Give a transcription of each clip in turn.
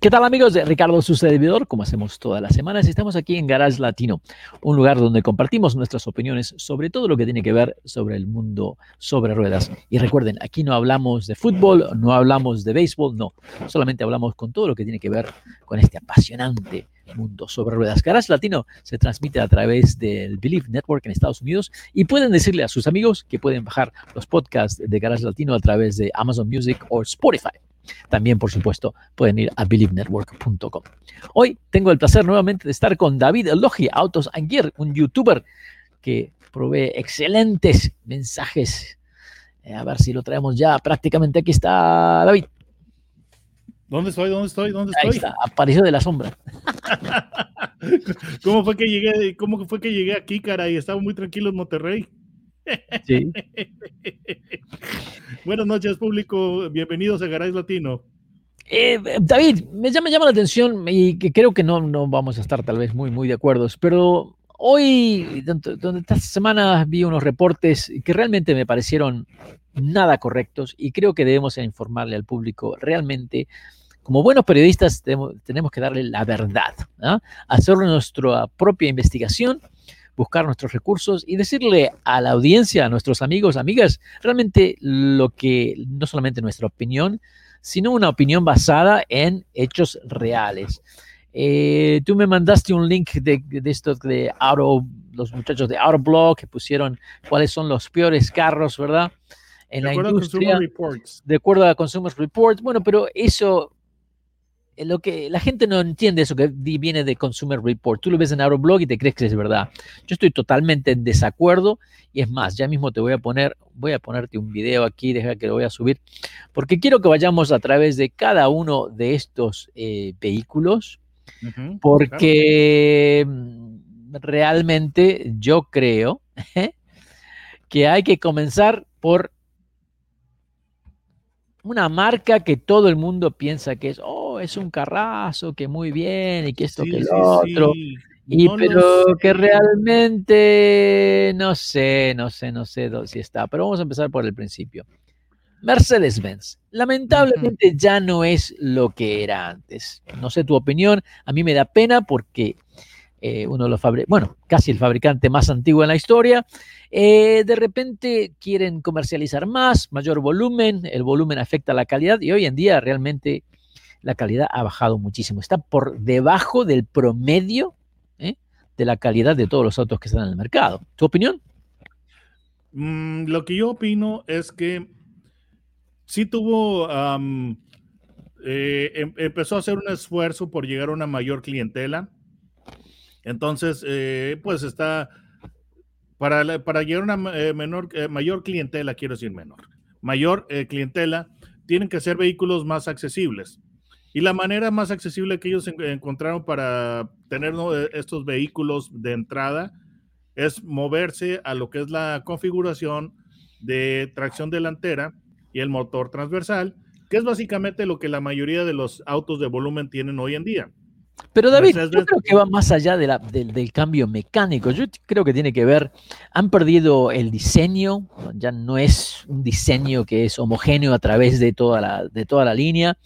¿Qué tal amigos de Ricardo, su servidor? Como hacemos todas las semanas, estamos aquí en Garage Latino, un lugar donde compartimos nuestras opiniones sobre todo lo que tiene que ver sobre el mundo sobre ruedas. Y recuerden, aquí no hablamos de fútbol, no hablamos de béisbol, no, solamente hablamos con todo lo que tiene que ver con este apasionante mundo sobre ruedas. Garage Latino se transmite a través del Believe Network en Estados Unidos y pueden decirle a sus amigos que pueden bajar los podcasts de Garage Latino a través de Amazon Music o Spotify. También, por supuesto, pueden ir a believenetwork.com. Hoy tengo el placer nuevamente de estar con David Logi, Autos and Gear, un youtuber que provee excelentes mensajes. Eh, a ver si lo traemos ya. Prácticamente aquí está David. ¿Dónde estoy? ¿Dónde estoy? ¿Dónde Ahí estoy? está, apareció de la sombra. ¿Cómo fue que llegué? ¿Cómo fue que llegué aquí, caray? Estaba muy tranquilo en Monterrey. Sí. Buenas noches, público. Bienvenidos a Garage Latino. Eh, David, me llama, llama la atención y que creo que no, no vamos a estar tal vez muy, muy de acuerdo, pero hoy, donde donde esta semana vi unos reportes que realmente me parecieron nada correctos y creo que debemos informarle al público realmente. Como buenos periodistas tenemos, que darle la verdad, ¿ah? hacer nuestra propia investigación, buscar nuestros recursos y decirle a la audiencia, a nuestros amigos, amigas, realmente lo que, no solamente nuestra opinión, sino una opinión basada en hechos reales. Eh, tú me mandaste un link de, de estos de Auto, los muchachos de Autoblog que pusieron cuáles son los peores carros, ¿verdad? En De la acuerdo a industria, Consumer Reports. de acuerdo a Consumer Reports. Bueno, pero eso, lo que la gente no entiende eso que vi- viene de Consumer Report. Tú lo ves en Autoblog y te crees que es verdad. Yo estoy totalmente en desacuerdo y es más, ya mismo te voy a poner, voy a ponerte un video aquí, deja que lo voy a subir, porque quiero que vayamos a través de cada uno de estos eh, vehículos, porque mm, realmente yo creo que hay que comenzar por una marca que todo el mundo piensa que es, oh, es un carrazo, que muy bien, y que esto, Sí, que sí, lo otro. sí. Y No pero que realmente no sé, no sé, no sé si está. Pero vamos a empezar por el principio. Mercedes-Benz, lamentablemente ya no es lo que era antes. No sé tu opinión, a mí me da pena porque eh, uno de los fabricantes, bueno, casi el fabricante más antiguo en la historia, eh, de repente quieren comercializar más, mayor volumen, el volumen afecta la calidad y hoy en día realmente la calidad ha bajado muchísimo. Está por debajo del promedio ¿eh? de la calidad de todos los autos que están en el mercado. ¿Tu opinión? Mm, lo que yo opino es que sí tuvo, am, eh, em- empezó a hacer un esfuerzo por llegar a una mayor clientela. Entonces, eh, pues está, para, para llegar a una eh, menor, mayor clientela, quiero decir menor, mayor clientela, tienen que ser vehículos más accesibles. Y la manera más accesible que ellos en- encontraron para tener ¿no? eh, estos vehículos de entrada es moverse a lo que es la configuración de tracción delantera y el motor transversal, que es básicamente lo que la mayoría de los autos de volumen tienen hoy en día. Pero David, yo creo que va más allá de la- del- del cambio mecánico. Yo creo que tiene que ver, han perdido el diseño, ya no es un diseño que es homogéneo a través de toda la, de toda la línea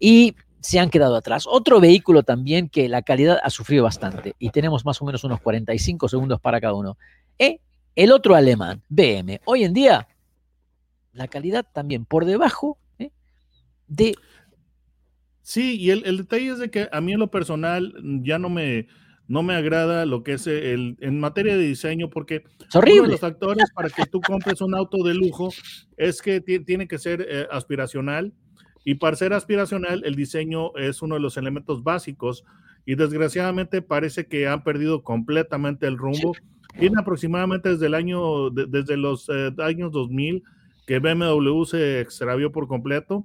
y se han quedado atrás. Otro vehículo también que la calidad ha sufrido bastante y tenemos más o menos unos 45 segundos para cada uno. Eh, el otro alemán, BM, hoy en día la calidad también por debajo eh, de Sí, y el, el detalle es de que a mí en lo personal ya no me, no me agrada lo que es el en materia de diseño porque Es horrible. uno de los factores para que tú compres un auto de lujo es que ti- tiene que ser eh, aspiracional y para ser aspiracional el diseño es uno de los elementos básicos y desgraciadamente parece que han perdido completamente el rumbo. Tiene aproximadamente desde el año de- desde los eh, años 2000 que BMW se extravió por completo.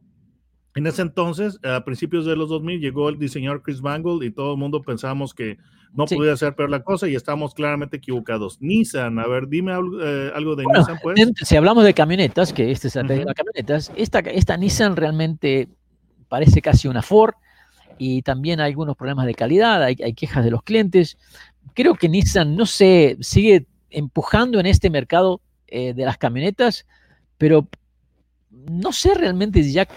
En ese entonces, a principios de los 2000, llegó el diseñador Chris Bangle y todo el mundo pensábamos que no Sí. podía ser peor la cosa y estamos claramente equivocados. Nissan, a ver, dime algo, eh, algo de Bueno, Nissan, pues. Si hablamos de camionetas, que este es el Ujú. de camionetas, esta, esta Nissan realmente parece casi una Ford y también hay algunos problemas de calidad, hay, hay quejas de los clientes. Creo que Nissan, no sé, sigue empujando en este mercado eh, de las camionetas, pero no sé realmente si ya,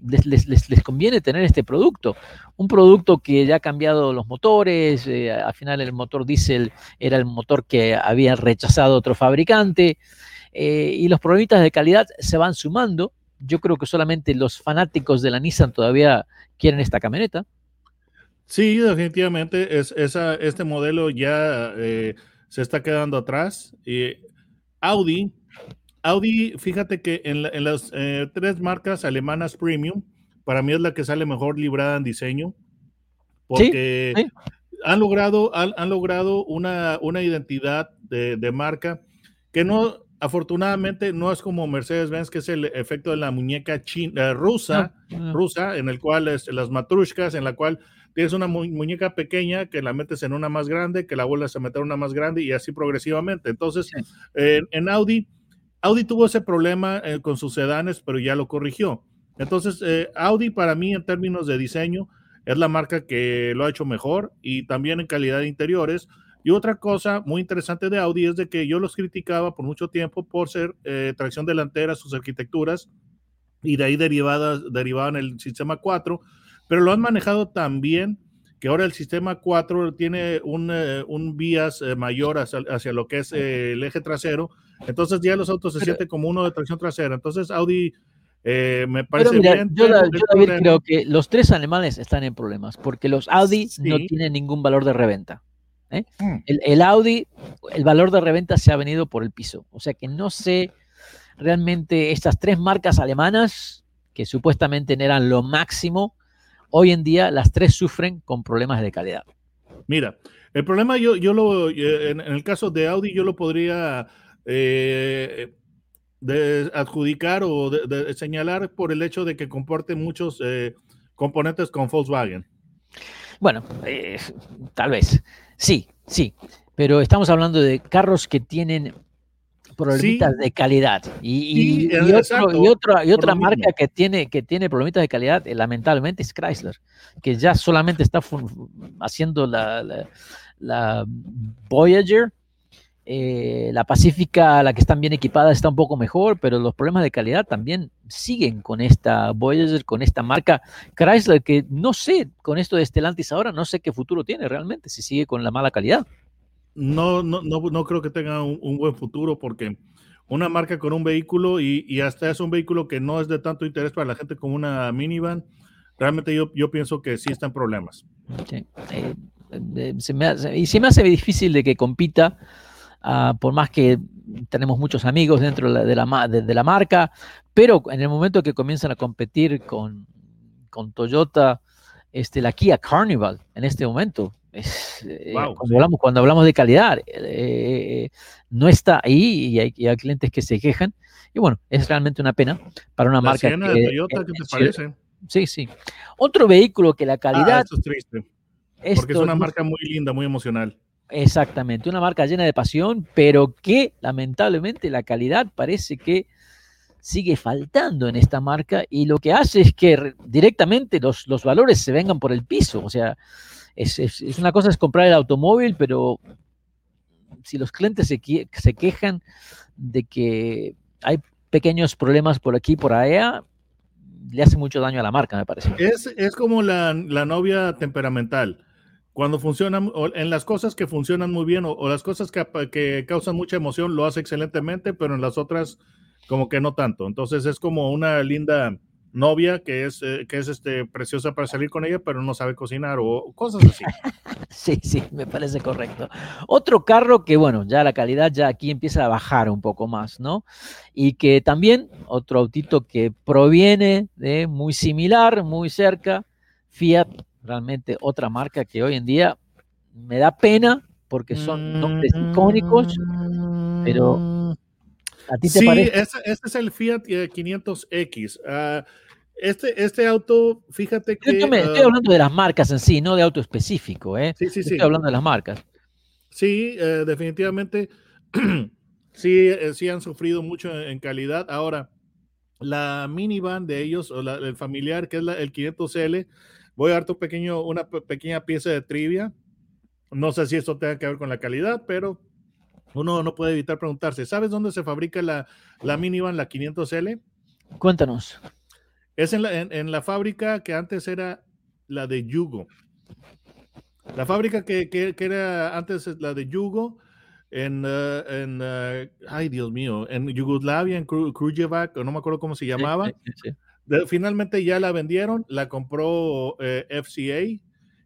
les, conviene tener este producto. Un producto que ya ha cambiado los motores, eh, al final el motor diésel era el motor que había rechazado otro fabricante, eh, y los problemitas de calidad se van sumando. Yo creo que solamente los fanáticos de la Nissan todavía quieren esta camioneta. Sí, definitivamente este modelo ya eh, se está quedando atrás. Audi, Audi, fíjate que en, la- en las eh, tres marcas alemanas premium, para mí es la que sale mejor librada en diseño, porque sí. han logrado, han, han logrado una, una identidad de, de marca que no, afortunadamente, no es como Mercedes-Benz, que es el efecto de la muñeca china, rusa No, no. rusa, en el cual es, las matrushkas, en la cual tienes una mu- muñeca pequeña que la metes en una más grande, que la vuelves a meter en una más grande y así progresivamente. Entonces, Sí. eh, en Audi, Audi tuvo ese problema eh, con sus sedanes, pero ya lo corrigió. Entonces, eh, Audi para mí en términos de diseño es la marca que lo ha hecho mejor y también en calidad de interiores. Y otra cosa muy interesante de Audi es de que yo los criticaba por mucho tiempo por ser eh, tracción delantera, sus arquitecturas, y de ahí derivadas, derivaban el sistema 4, pero lo han manejado tan bien que ahora el sistema 4 tiene un, eh, un vías eh, mayor hacia, hacia lo que es eh, el eje trasero, entonces ya los autos se Pero- sienten como uno de tracción trasera, entonces Audi eh, me Pero parece mira, bien. yo, David, problema- creo que los tres alemanes están en problemas porque los Audi no tienen ningún valor de reventa. ¿eh? Mm. El, el Audi, el valor de reventa se ha venido por el piso. O sea que no sé realmente estas tres marcas alemanas que supuestamente eran lo máximo, hoy en día las tres sufren con problemas de calidad. Mira, el problema yo, yo lo, eh, en, en el caso de Audi, yo lo podría eh, de adjudicar o de, de señalar por el hecho de que comporte muchos eh, componentes con Volkswagen. Bueno, eh, tal vez. Sí, sí. Pero estamos hablando de carros que tienen problemitas Sí. de calidad. Y, y- Sí, y eh, otro- exacto, y otra, y otra marca que tiene, que tiene problemitas de calidad, eh, lamentablemente, es Chrysler, que ya solamente está haciendo la, la- la Voyager. eh, la Pacífica, la que están bien equipadas, está un poco mejor, pero los problemas de calidad también siguen con esta Voyager, con esta marca Chrysler, que no sé, con esto de Stellantis ahora, no sé qué futuro tiene realmente, si sigue con la mala calidad. No, no, no, no creo que tenga un, buen futuro porque una marca con un vehículo y, y hasta es un vehículo que no es de tanto interés para la gente como una minivan, realmente yo, yo pienso que sí está en problemas. Eh, eh, y se me hace difícil de que compita, ah, por más que tenemos muchos amigos dentro de la, la marca, pero en el momento que comienzan a competir con, con Toyota, este, la Kia Carnival en este momento, es, eh, Wow, cuando, sí. hablamos, cuando hablamos de calidad, eh, no está ahí y hay, y hay clientes que se quejan. Y bueno, es realmente una pena para una La marca que- de Toyota, ¿qué te parece? Sí, sí. Otro vehículo que la Ah, calidad... eso es triste, porque es esto una marca muy linda, muy emocional. Exactamente, una marca llena de pasión, pero que lamentablemente la calidad parece que sigue faltando en esta marca y lo que hace es que re- directamente los, los valores se vengan por el piso. O sea, es, es- una cosa es comprar el automóvil, pero si los clientes se, se quejan de que hay pequeños problemas por aquí y por allá, le hace mucho daño a la marca, me parece. Es, es como la, la novia temperamental. Cuando funcionan, en las cosas que funcionan muy bien o, o las cosas que, que causan mucha emoción, lo hace excelentemente, pero en las otras como que no tanto. Entonces es como una linda novia que es, eh, que es este, preciosa para salir con ella, pero no sabe cocinar o cosas así. sí, sí, me parece correcto. Otro carro que, bueno, ya la calidad ya aquí empieza a bajar un poco más, ¿no? Y que también otro autito que proviene de muy similar, muy cerca, Fiat, realmente otra marca que hoy en día me da pena porque son nombres icónicos, pero. ¿a ti te sí, parece? Ese, es el Fiat 500X. Uh, ah, este, este auto, fíjate que... Yo me, estoy ah, hablando de las marcas en sí, no de auto específico, ¿eh? Sí, sí, estoy hablando de las marcas. Sí, eh, definitivamente, sí, eh, sí han sufrido mucho en calidad. Ahora, la minivan de ellos, o la, el familiar, que es la, el 500L, voy a darte un pequeño, una pequeña pieza de trivia. No sé si esto tenga que ver con la calidad, pero uno no puede evitar preguntarse, ¿sabes dónde se fabrica la, la minivan, la 500L? Cuéntanos. Es en la, en, la, fábrica que antes era la de Yugo. La fábrica que, que, era antes la de Yugo, en, uh, en uh, ay Dios mío, en Yugoslavia, en Krujevac, no me acuerdo cómo se llamaba. Sí, sí, sí. finalmente ya la vendieron, la compró eh, FCA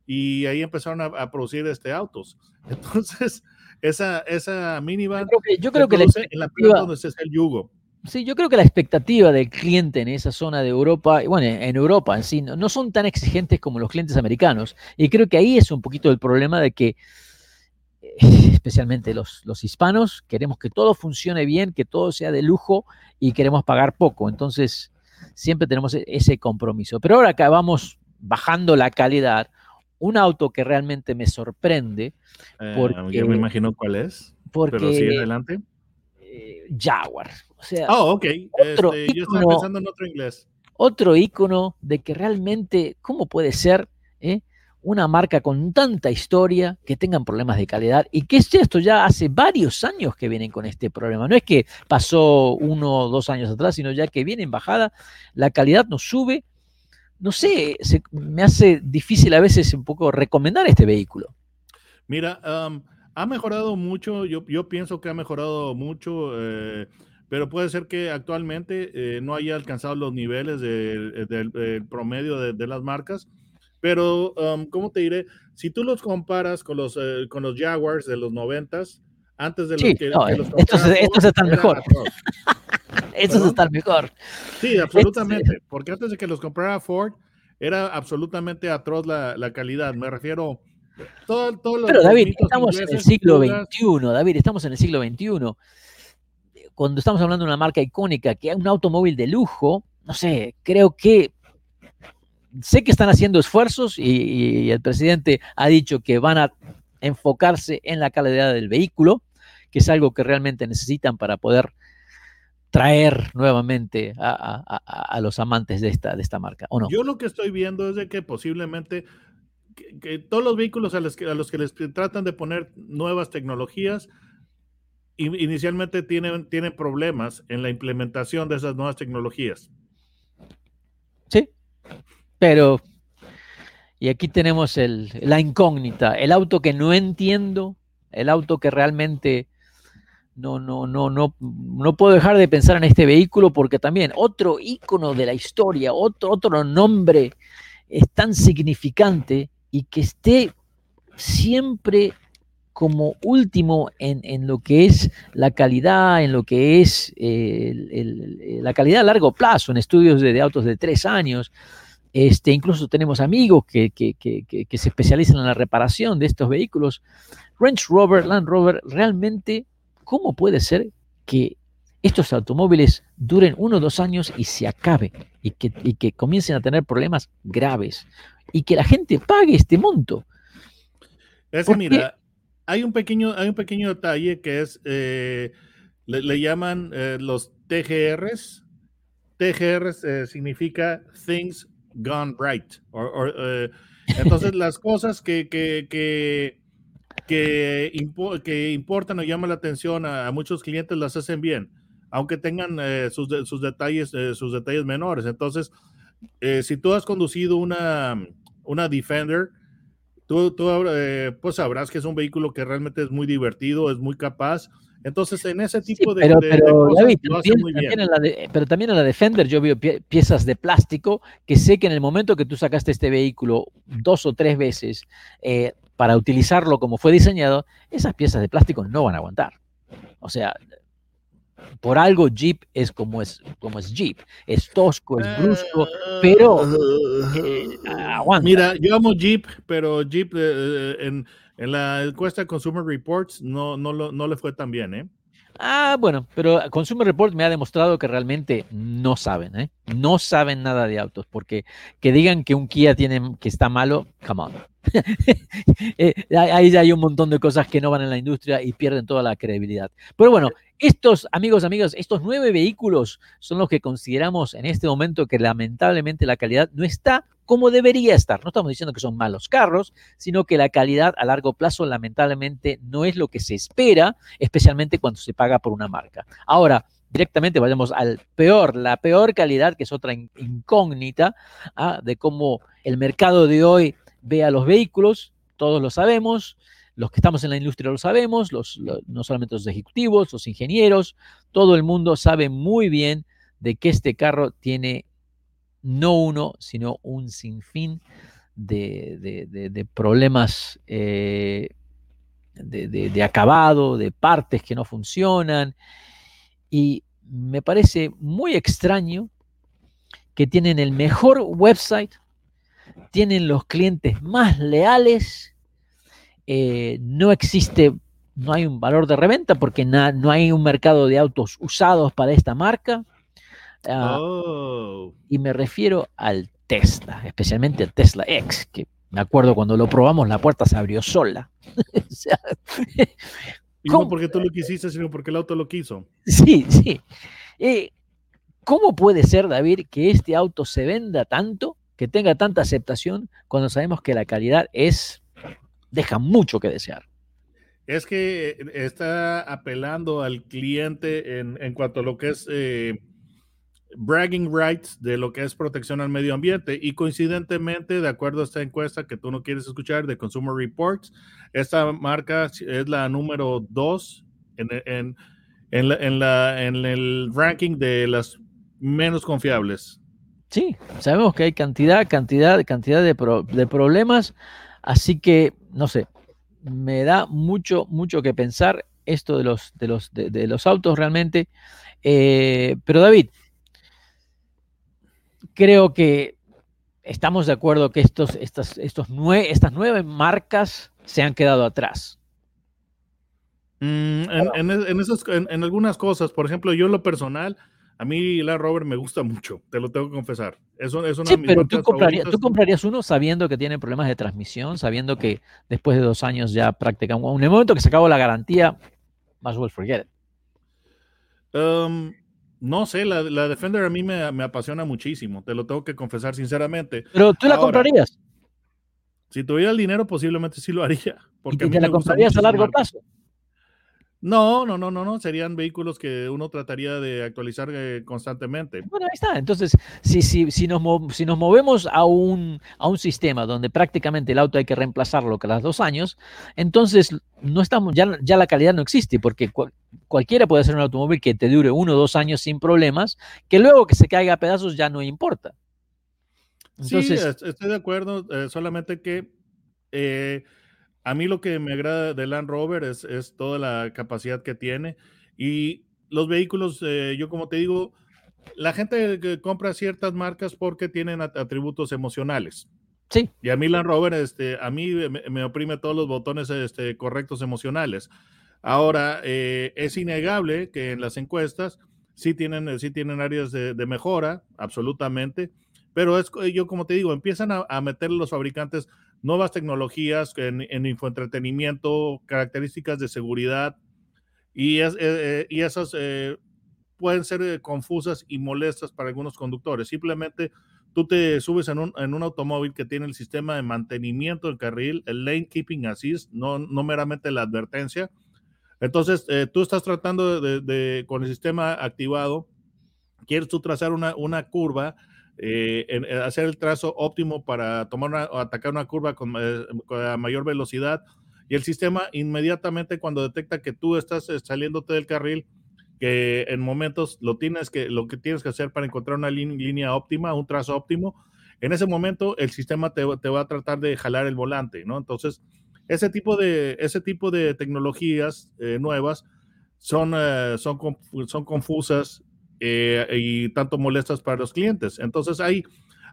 y ahí empezaron a, a, producir este autos. Entonces, esa, esa minivan. Yo creo que, yo creo que la en la donde se el yugo. Sí, yo creo que la expectativa del cliente en esa zona de Europa, bueno, en Europa en sí, no, son tan exigentes como los clientes americanos. Y creo que ahí es un poquito el problema de que, eh, especialmente los, los hispanos, queremos que todo funcione bien, que todo sea de lujo y queremos pagar poco. Entonces, siempre tenemos e-, ese compromiso. Pero ahora que vamos bajando la calidad, un auto que realmente me sorprende. Porque, eh, yo me imagino cuál es. Porque, pero sigue adelante. Eh, Jaguar. O sea, oh. Otro este, yo estaba pensando en otro inglés. Otro icono de que realmente, ¿cómo puede ser eh, una marca con tanta historia que tengan problemas de calidad? Y que esto ya hace varios años que vienen con este problema. No es que pasó uno o dos años atrás, sino ya que viene en bajada, la calidad no sube no sé, me hace difícil a veces un poco recomendar este vehículo. Mira, ha mejorado mucho, yo, yo, pienso que ha mejorado mucho, eh, pero puede ser que actualmente eh, no haya alcanzado los niveles del promedio de, las marcas. Pero, ¿cómo te diré? Si tú los comparas con los, eh, con los Jaguars de los noventas, antes de los que, los estos, estos están mejor. Eso es estar mejor. Sí, absolutamente. Porque antes de que los comprara Ford, era absolutamente atroz la, la calidad. Me refiero. Todo, todo Pero David, estamos en el siglo XXI, David, estamos en el siglo XXI. Cuando estamos hablando de una marca icónica, que es un automóvil de lujo, no sé, creo que sé que están haciendo esfuerzos y, y, el presidente ha dicho que van a enfocarse en la calidad del vehículo, que es algo que realmente necesitan para poder traer nuevamente a, los amantes de esta, de esta marca, ¿o no? Yo lo que estoy viendo es de que posiblemente que, todos los vehículos a los, que, a los que les tratan de poner nuevas tecnologías, inicialmente tienen, tienen problemas en la implementación de esas nuevas tecnologías. Sí, pero y aquí tenemos el, la incógnita, el auto que no entiendo, el auto que realmente no, no, no, no, no puedo dejar de pensar en este vehículo porque también otro icono de la historia, otro, otro nombre es tan significante y que esté siempre como último en, lo que es la calidad, en lo que es la calidad a largo plazo, en estudios de, autos de tres años. Este, incluso tenemos amigos que, que, que, se especializan en la reparación de estos vehículos. Range Rover, Land Rover, realmente ¿cómo puede ser que estos automóviles duren uno o dos años y se acabe y que, que comiencen a tener problemas graves y que la gente pague este monto? Es mira, hay un pequeño, hay un pequeño detalle que es, eh, le, llaman eh, los TGRs. TGRs eh, significa Things Gone Right. entonces, las cosas que, que que, que importan o llaman la atención a, muchos clientes las hacen bien, aunque tengan sus, sus, detalles, sus detalles menores. Entonces, si tú has conducido una, una Defender, tú, tú pues sabrás que es un vehículo que realmente es muy divertido, es muy capaz. Entonces, en ese Sí, tipo de, pero, de- de pero, cosas David, lo hace también, bien. en la de- pero también en la Defender yo veo pie- piezas de plástico que sé que en el momento que tú sacaste este vehículo dos o tres veces eh, para utilizarlo como fue diseñado, esas piezas de plástico no van a aguantar. O sea, por algo Jeep es como es, como es Jeep. Es tosco, es brusco, pero, eh. Mira, yo amo Jeep, pero Jeep eh, eh, en, en la encuesta Consumer Reports no, no, no le fue tan bien, ¿eh? Ah, bueno, pero Consumer Report me ha demostrado que realmente no saben, ¿eh? No saben nada de autos, porque que digan que un Kia tiene, que está malo, come on. Eh, ahí hay un montón de cosas que no van en la industria y pierden toda la credibilidad. Pero bueno, estos, amigos, amigas, estos nueve vehículos son los que consideramos en este momento que lamentablemente la calidad no está como debería estar. No estamos diciendo que son malos carros, sino que la calidad a largo plazo lamentablemente no es lo que se espera especialmente cuando se paga por una marca. Ahora, directamente vayamos al peor, la peor calidad, que es otra in- incógnita ah, de cómo el mercado de hoy ve a los vehículos, todos lo sabemos, los que estamos en la industria lo sabemos, no solamente los ejecutivos, los ingenieros, todo el mundo sabe muy bien de que este carro tiene no uno, sino un sinfín de, de- problemas eh, de, acabado, de partes que no funcionan. Y me parece muy extraño que tienen el mejor website, tienen los clientes más leales, eh, no existe, no hay un valor de reventa porque no hay un mercado de autos usados para esta marca. Ah, Oh. y me refiero al Tesla, especialmente al Tesla X, que me acuerdo cuando lo probamos, la puerta se abrió sola. O sea, Y no porque tú lo quisiste, sino porque el auto lo quiso. sí, sí. Eh, ¿Cómo puede ser, David, que este auto se venda tanto, que tenga tanta aceptación, cuando sabemos que la calidad es, deja mucho que desear? Es que está apelando al cliente en, en cuanto a lo que es eh, bragging rights de lo que es protección al medio ambiente. Y coincidentemente, de acuerdo a esta encuesta que tú no quieres escuchar de Consumer Reports, esta marca es la número dos en, en, en, la- en la- en el ranking de las menos confiables. Sí, sabemos que hay cantidad, cantidad, cantidad de, pro- de problemas, así que, no sé, me da mucho, mucho que pensar esto de los, de los, de, de los autos realmente. Eh, pero David, creo que estamos de acuerdo que estos, estas, estos nue- estas nueve marcas se han quedado atrás. Mm, en, en, en esas- en- en algunas cosas, por ejemplo, yo en lo personal, a mí la Rover me gusta mucho, te lo tengo que confesar. Es, un- es una Sí, pero tú, comprarías, favoritas. tú comprarías uno sabiendo que tiene problemas de transmisión, sabiendo que después de dos años ya prácticamente, en el momento que se acabó la garantía, más well forget it. Um, no sé, la, la Defender a mí me, me apasiona muchísimo, te lo tengo que confesar sinceramente. Pero tú la Ahora, comprarías Si tuviera el dinero, posiblemente sí lo haría. y Porque te, mí te la comprarías a largo plazo. No, no, no, no, no. Serían vehículos que uno trataría de actualizar eh, constantemente. Bueno, ahí está. Entonces, si, si, si, nos, si nos movemos a un, a un sistema donde prácticamente el auto hay que reemplazarlo cada dos años, entonces no estamos, ya, ya la calidad no existe, porque cual- cualquiera puede hacer un automóvil que te dure uno o dos años sin problemas, que luego que se caiga a pedazos ya no importa. Entonces, sí, es- estoy de acuerdo, eh, solamente que eh, a mí lo que me agrada de Land Rover es, es toda la capacidad que tiene y los vehículos, eh, yo como te digo, la gente que compra ciertas marcas porque tienen at- atributos emocionales. sí, Y a mí Land Rover, este, a mí me, me oprime todos los botones este, correctos emocionales. Ahora, eh, es innegable que en las encuestas sí tienen, sí tienen áreas de, de mejora, absolutamente, pero es, yo como te digo, empiezan a, a meter los fabricantes nuevas tecnologías en, en infoentretenimiento, características de seguridad, y, es, eh, eh, y esas eh, pueden ser eh, confusas y molestas para algunos conductores. Simplemente tú te subes en un, en un automóvil que tiene el sistema de mantenimiento del carril, el lane keeping assist, no, no meramente la advertencia. Entonces, eh, tú estás tratando de, de- con el sistema activado, quieres tú trazar una, una curva, eh, en- hacer el trazo óptimo para tomar o atacar una curva con, eh, con a mayor velocidad y el sistema inmediatamente cuando detecta que tú estás eh, saliéndote del carril, que en momentos lo tienes que, lo que tienes que hacer para encontrar una línea óptima, un trazo óptimo, en ese momento el sistema te, va a tratar de jalar el volante, ¿no? Entonces, ese tipo de, ese tipo de tecnologías nuevas son, son, son confusas y tanto molestas para los clientes. Entonces, hay,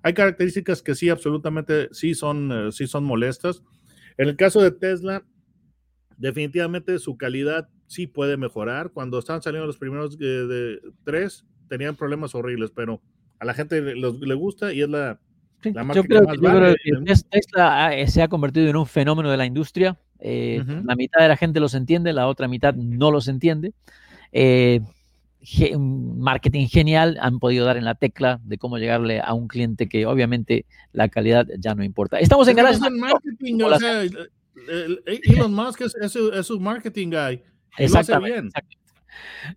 hay características que sí, absolutamente, sí son, sí son molestas. En el caso de Tesla, definitivamente su calidad sí puede mejorar. Cuando estaban saliendo los primeros eh, de tres, tenían problemas horribles, pero a la gente le, gusta y es la, la marca yo creo, que, más Tesla se ha convertido en un fenómeno de la industria. Eh, la mitad de la gente los entiende, la otra mitad no los entiende. Eh, marketing genial, han podido dar en la tecla de cómo llegarle a un cliente que obviamente la calidad ya no importa. Estamos en Garage. marketing, o sea, Elon Musk es, es, su marketing guy. Exactamente,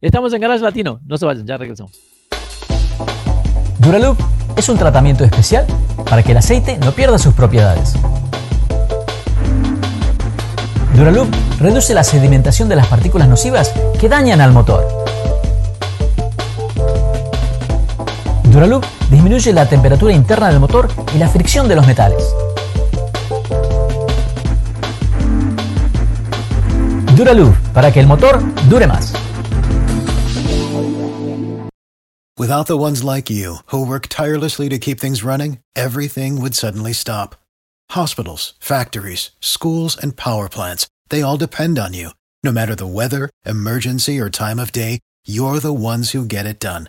Estamos en Garage Latino. No se vayan, ya regresamos. Duraloop es un tratamiento especial para que el aceite no pierda sus propiedades. Duraloop reduce la sedimentación de las partículas nocivas que dañan al motor Duraloop disminuye la temperatura interna del motor y la fricción de los metales. Duraloop, para que el motor dure más. Without the ones like you, who work tirelessly to keep things running, everything would suddenly stop. Hospitals, factories, schools, and power plants, they all depend on you. No matter the weather, emergency, or time of day, you're the ones who get it done.